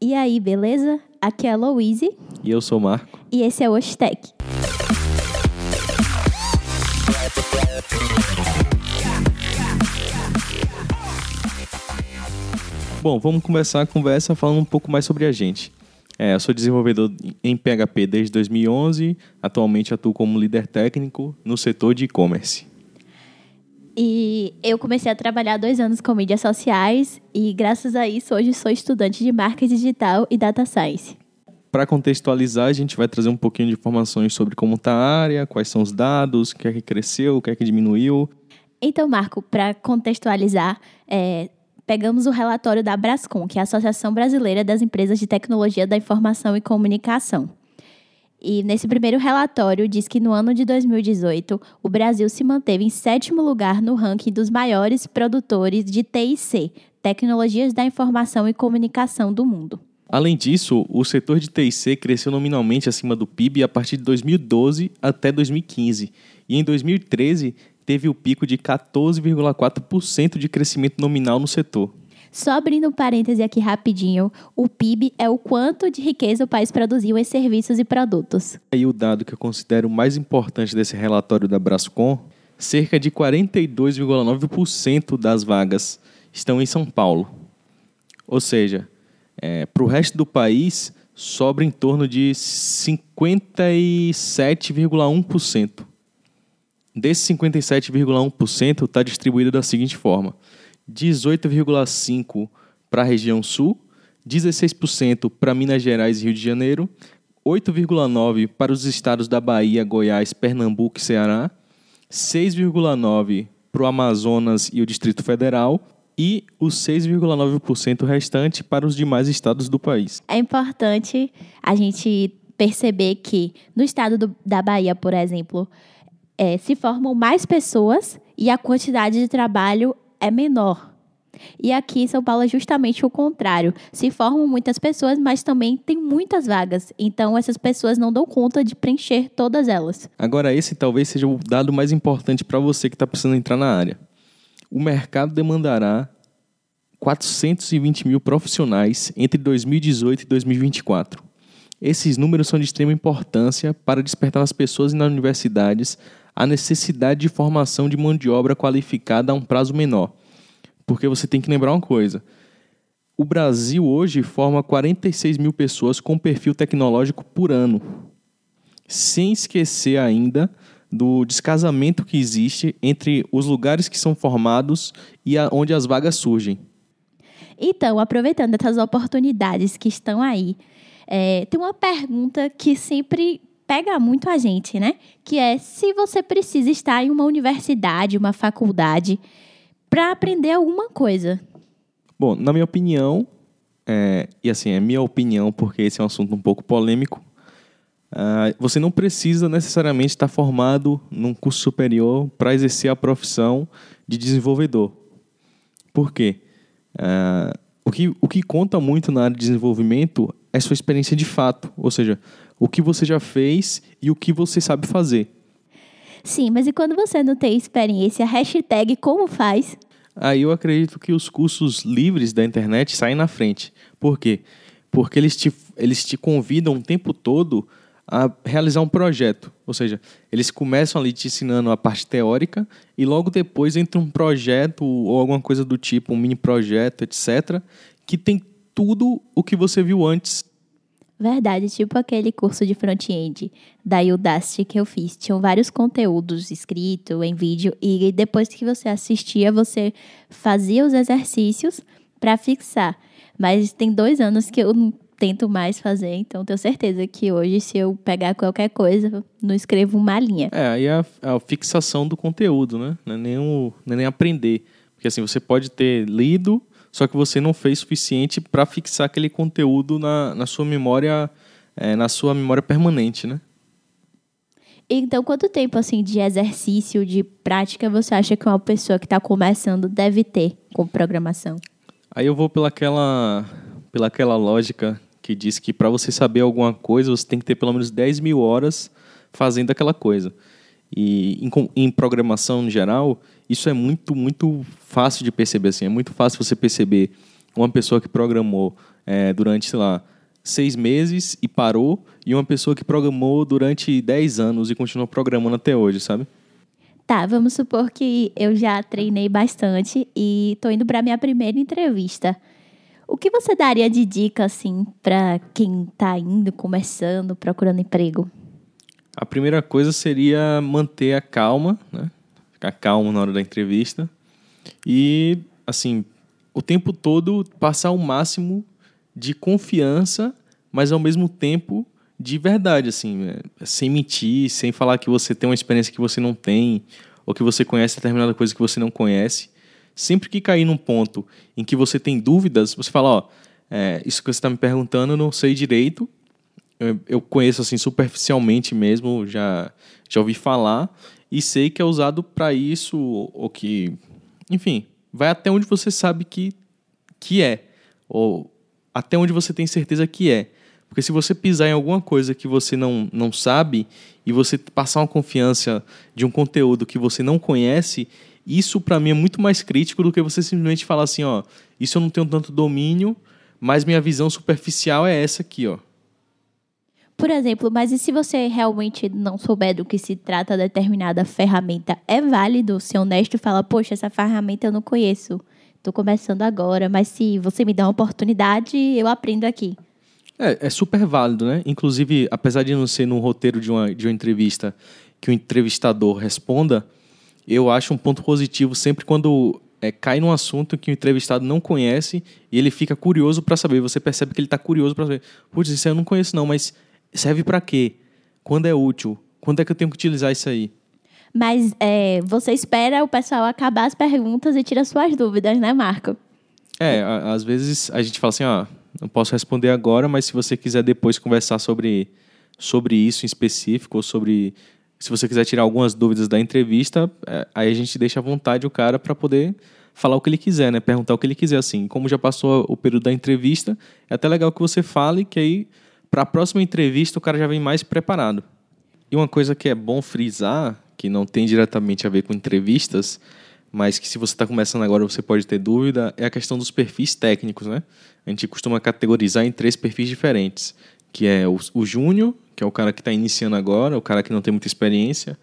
E aí, beleza? Aqui é a Louise E eu sou o Marco. e esse é o Oshtec. Bom, vamos começar a conversa falando um pouco mais sobre a gente. É, eu sou desenvolvedor em PHP desde 2011, atualmente atuo como líder técnico no setor de e-commerce. E eu comecei a trabalhar há dois anos com mídias sociais e, graças a isso, hoje sou estudante de marketing digital e data science. Para contextualizar, a gente vai trazer um pouquinho de informações sobre como está a área, quais são os dados, o que é que cresceu, o que é que diminuiu. Então, Marco, para contextualizar, é, pegamos o relatório da Brascom, que é a Associação Brasileira das Empresas de Tecnologia da Informação e Comunicação. E nesse primeiro relatório diz que no ano de 2018, o Brasil se manteve em sétimo lugar no ranking dos maiores produtores de TIC, Tecnologias da Informação e Comunicação do mundo. Além disso, o setor de TIC cresceu nominalmente acima do PIB a partir de 2012 até 2015. E em 2013, teve o pico de 14,4% de crescimento nominal no setor. Só abrindo um parêntese aqui rapidinho, o PIB é o quanto de riqueza o país produziu em serviços e produtos. E o dado que eu considero mais importante desse relatório da Brascom, cerca de 42,9% das vagas estão em São Paulo. Ou seja, para o resto do país, sobra em torno de 57,1%. Desse 57,1% está distribuído da seguinte forma: 18,5% para a região sul, 16% para Minas Gerais e Rio de Janeiro, 8,9% para os estados da Bahia, Goiás, Pernambuco e Ceará, 6,9% para o Amazonas e o Distrito Federal e os 6,9% restante para os demais estados do país. É importante a gente perceber que no estado do, da Bahia, por exemplo, é, se formam mais pessoas e a quantidade de trabalho é menor. E aqui em São Paulo é justamente o contrário. Se formam muitas pessoas, mas também tem muitas vagas. Então essas pessoas não dão conta de preencher todas elas. Agora, esse talvez seja o dado mais importante para você que está precisando entrar na área. O mercado demandará 420 mil profissionais entre 2018 e 2024. Esses números são de extrema importância para despertar nas pessoas e nas universidades a necessidade de formação de mão de obra qualificada a um prazo menor. Porque você tem que lembrar uma coisa: o Brasil hoje forma 46 mil pessoas com perfil tecnológico por ano, sem esquecer ainda do descasamento que existe entre os lugares que são formados e onde as vagas surgem. Então, aproveitando essas oportunidades que estão aí, é, tem uma pergunta que sempre pega muito a gente, né? Que é se você precisa estar em uma universidade, uma faculdade, para aprender alguma coisa. Bom, na minha opinião, é, e assim, é minha opinião porque esse é um assunto um pouco polêmico, uh, você não precisa necessariamente estar formado num curso superior para exercer a profissão de desenvolvedor. Por quê? Uh, o, que, o que conta muito na área de desenvolvimento é sua experiência de fato, ou seja, o que você já fez e o que você sabe fazer. Sim, mas e quando você não tem experiência, hashtag como faz? Aí eu acredito que os cursos livres da internet saem na frente. Por quê? Porque eles te, eles te convidam o tempo todo a realizar um projeto. Ou seja, eles começam ali te ensinando a parte teórica e logo depois entra um projeto ou alguma coisa do tipo, um mini projeto, etc., que tem tudo o que você viu antes Verdade, tipo aquele curso de front-end da Udacity que eu fiz. Tinham vários conteúdos escrito em vídeo e depois que você assistia, você fazia os exercícios para fixar. Mas tem dois anos que eu não tento mais fazer, então tenho certeza que hoje, se eu pegar qualquer coisa, não escrevo uma linha. É, aí é a, a fixação do conteúdo, né? Não é, nem o, não é nem aprender. Porque assim, você pode ter lido só que você não fez suficiente para fixar aquele conteúdo na, na sua memória, é, na sua memória permanente, né? Então, quanto tempo assim de exercício, de prática, você acha que uma pessoa que está começando deve ter com programação? Aí eu vou pelaquela, pelaquela lógica que diz que para você saber alguma coisa, você tem que ter pelo menos 10 mil horas fazendo aquela coisa. E em, em programação em geral, isso é muito, muito fácil de perceber. Assim, é muito fácil você perceber uma pessoa que programou é, durante, sei lá, seis meses e parou, e uma pessoa que programou durante dez anos e continua programando até hoje, sabe? Tá, vamos supor que eu já treinei bastante e tô indo para minha primeira entrevista. O que você daria de dica, assim, para quem tá indo, começando, procurando emprego? A primeira coisa seria manter a calma, né? Ficar calmo na hora da entrevista. E, assim, o tempo todo passar o máximo de confiança, mas ao mesmo tempo de verdade, assim, né? sem mentir, sem falar que você tem uma experiência que você não tem, ou que você conhece determinada coisa que você não conhece. Sempre que cair num ponto em que você tem dúvidas, você fala, ó, é, isso que você está me perguntando eu não sei direito, eu, conheço assim superficialmente mesmo, já, já ouvi falar, e sei que é usado para isso, ou que, enfim, vai até onde você sabe que, que é, ou até onde você tem certeza que é. Porque se você pisar em alguma coisa que você não, não sabe e você passar uma confiança de um conteúdo que você não conhece, isso para mim é muito mais crítico do que você simplesmente falar assim, ó, isso eu não tenho tanto domínio, mas minha visão superficial é essa aqui, ó. Por exemplo, mas e se você realmente não souber do que se trata determinada ferramenta, é válido ser honesto e falar, poxa, essa ferramenta eu não conheço, estou começando agora, mas se você me dá uma oportunidade, eu aprendo aqui. É, é super válido, né? Inclusive, apesar de não ser no roteiro de uma, de uma entrevista que o entrevistador responda, eu acho um ponto positivo sempre quando é, cai num assunto que o entrevistado não conhece e ele fica curioso para saber. Você percebe que ele está curioso para saber. Putz, isso eu não conheço não, mas serve para quê? Quando é útil? Quando é que eu tenho que utilizar isso aí? Mas é, você espera o pessoal acabar as perguntas e tira suas dúvidas, né, Marco? É, às vezes a gente fala assim, ó, não posso responder agora, mas se você quiser depois conversar sobre, sobre isso em específico, ou sobre. Se você quiser tirar algumas dúvidas da entrevista, é, aí a gente deixa à vontade o cara para poder falar o que ele quiser, né? Perguntar o que ele quiser, assim. Como já passou o período da entrevista, é até legal que você fale, que aí, para a próxima entrevista, o cara já vem mais preparado. E uma coisa que é bom frisar, que não tem diretamente a ver com entrevistas, mas que se você está começando agora você pode ter dúvida, é a questão dos perfis técnicos, né? A gente costuma categorizar em três perfis diferentes, que é o, o júnior, que é o cara que está iniciando agora, o cara que não tem muita experiência,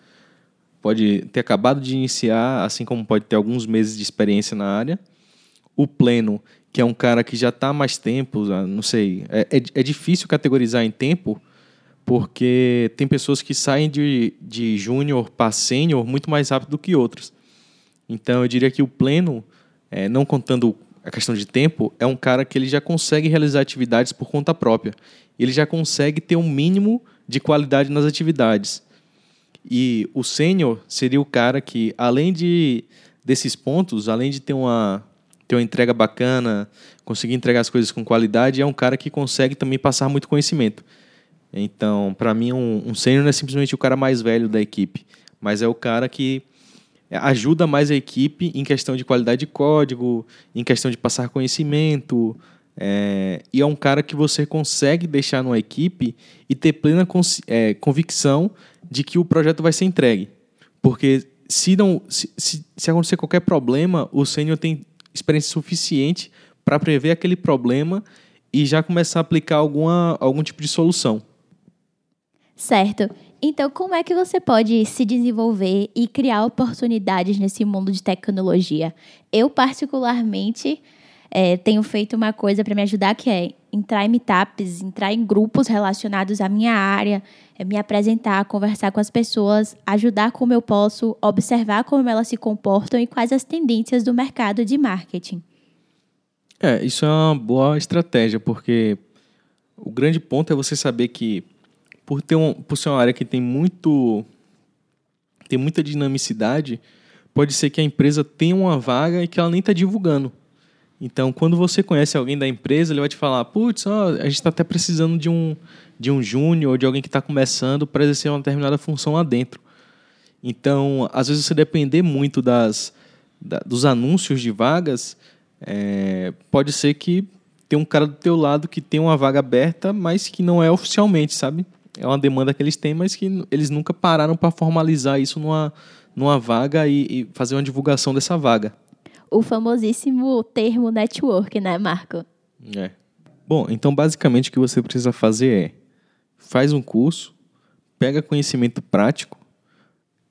pode ter acabado de iniciar, assim como pode ter alguns meses de experiência na área. O pleno, que é um cara que já está há mais tempo, não sei, é, é, é difícil categorizar em tempo, porque tem pessoas que saem de, de júnior para sênior muito mais rápido do que outras. Então, eu diria que o pleno, é, não contando a questão de tempo, é um cara que ele já consegue realizar atividades por conta própria. Ele já consegue ter um mínimo de qualidade nas atividades. E o sênior seria o cara que, além de desses pontos, além de ter uma, ter uma entrega bacana, conseguir entregar as coisas com qualidade, é um cara que consegue também passar muito conhecimento. Então, para mim, um, um sênior não é simplesmente o cara mais velho da equipe, mas é o cara que ajuda mais a equipe em questão de qualidade de código, em questão de passar conhecimento. É, e é um cara que você consegue deixar numa equipe e ter plena é, convicção de que o projeto vai ser entregue. Porque se, não, se, se, se acontecer qualquer problema, o sênior tem experiência suficiente para prever aquele problema e já começar a aplicar alguma, algum tipo de solução. Certo. Então, como é que você pode se desenvolver e criar oportunidades nesse mundo de tecnologia? Eu, particularmente, é, tenho feito uma coisa para me ajudar, que é entrar em meetups, entrar em grupos relacionados à minha área, é me apresentar, conversar com as pessoas, ajudar como eu posso, observar como elas se comportam e quais as tendências do mercado de marketing. É, isso é uma boa estratégia, porque o grande ponto é você saber que por ter um, por ser uma área que tem muito tem muita dinamicidade, pode ser que a empresa tenha uma vaga e que ela nem está divulgando. Então, quando você conhece alguém da empresa, ele vai te falar: putz, a gente está até precisando de um, de um júnior ou de alguém que está começando para exercer uma determinada função lá dentro. Então, às vezes, você depender muito das, da, dos anúncios de vagas, é, pode ser que tem um cara do teu lado que tem uma vaga aberta, mas que não é oficialmente, sabe? é uma demanda que eles têm, mas que eles nunca pararam para formalizar isso numa, numa vaga e, e, fazer uma divulgação dessa vaga. O famosíssimo termo network, né, Marco? É. Bom, então basicamente o que você precisa fazer é faz um curso, pega conhecimento prático,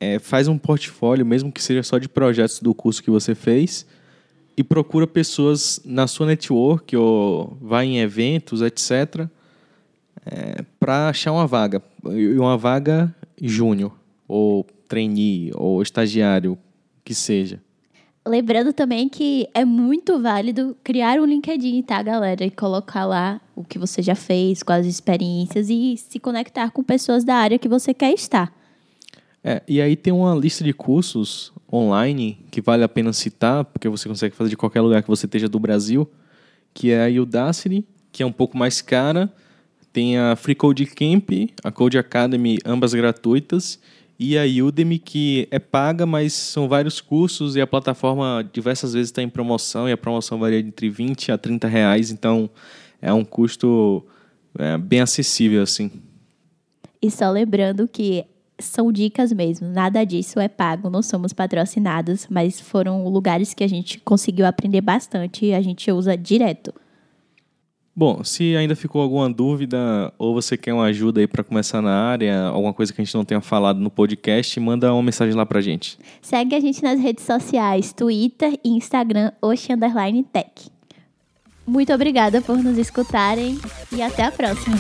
é, faz um portfólio, mesmo que seja só de projetos do curso que você fez, e procura pessoas na sua network ou vai em eventos, etc., é, para achar uma vaga. E uma vaga júnior, ou trainee, ou estagiário, que seja. Lembrando também que é muito válido criar um LinkedIn, tá, galera? E colocar lá o que você já fez, quais experiências e se conectar com pessoas da área que você quer estar. É, e aí tem uma lista de cursos online que vale a pena citar, porque você consegue fazer de qualquer lugar que você esteja do Brasil, que é a Udacity, que é um pouco mais cara. Tem a Free Code Camp, a Code Academy, ambas gratuitas e a Udemy, que é paga, mas são vários cursos e a plataforma diversas vezes está em promoção e a promoção varia entre 20 a 30 reais, então é um custo é, bem acessível assim. E só lembrando que são dicas mesmo, nada disso é pago, não somos patrocinados, mas foram lugares que a gente conseguiu aprender bastante e a gente usa direto. Bom, se ainda ficou alguma dúvida ou você quer uma ajuda aí para começar na área, alguma coisa que a gente não tenha falado no podcast, manda uma mensagem lá pra gente. Segue a gente nas redes sociais, Twitter e Instagram, Tech. Muito obrigada por nos escutarem e até a próxima.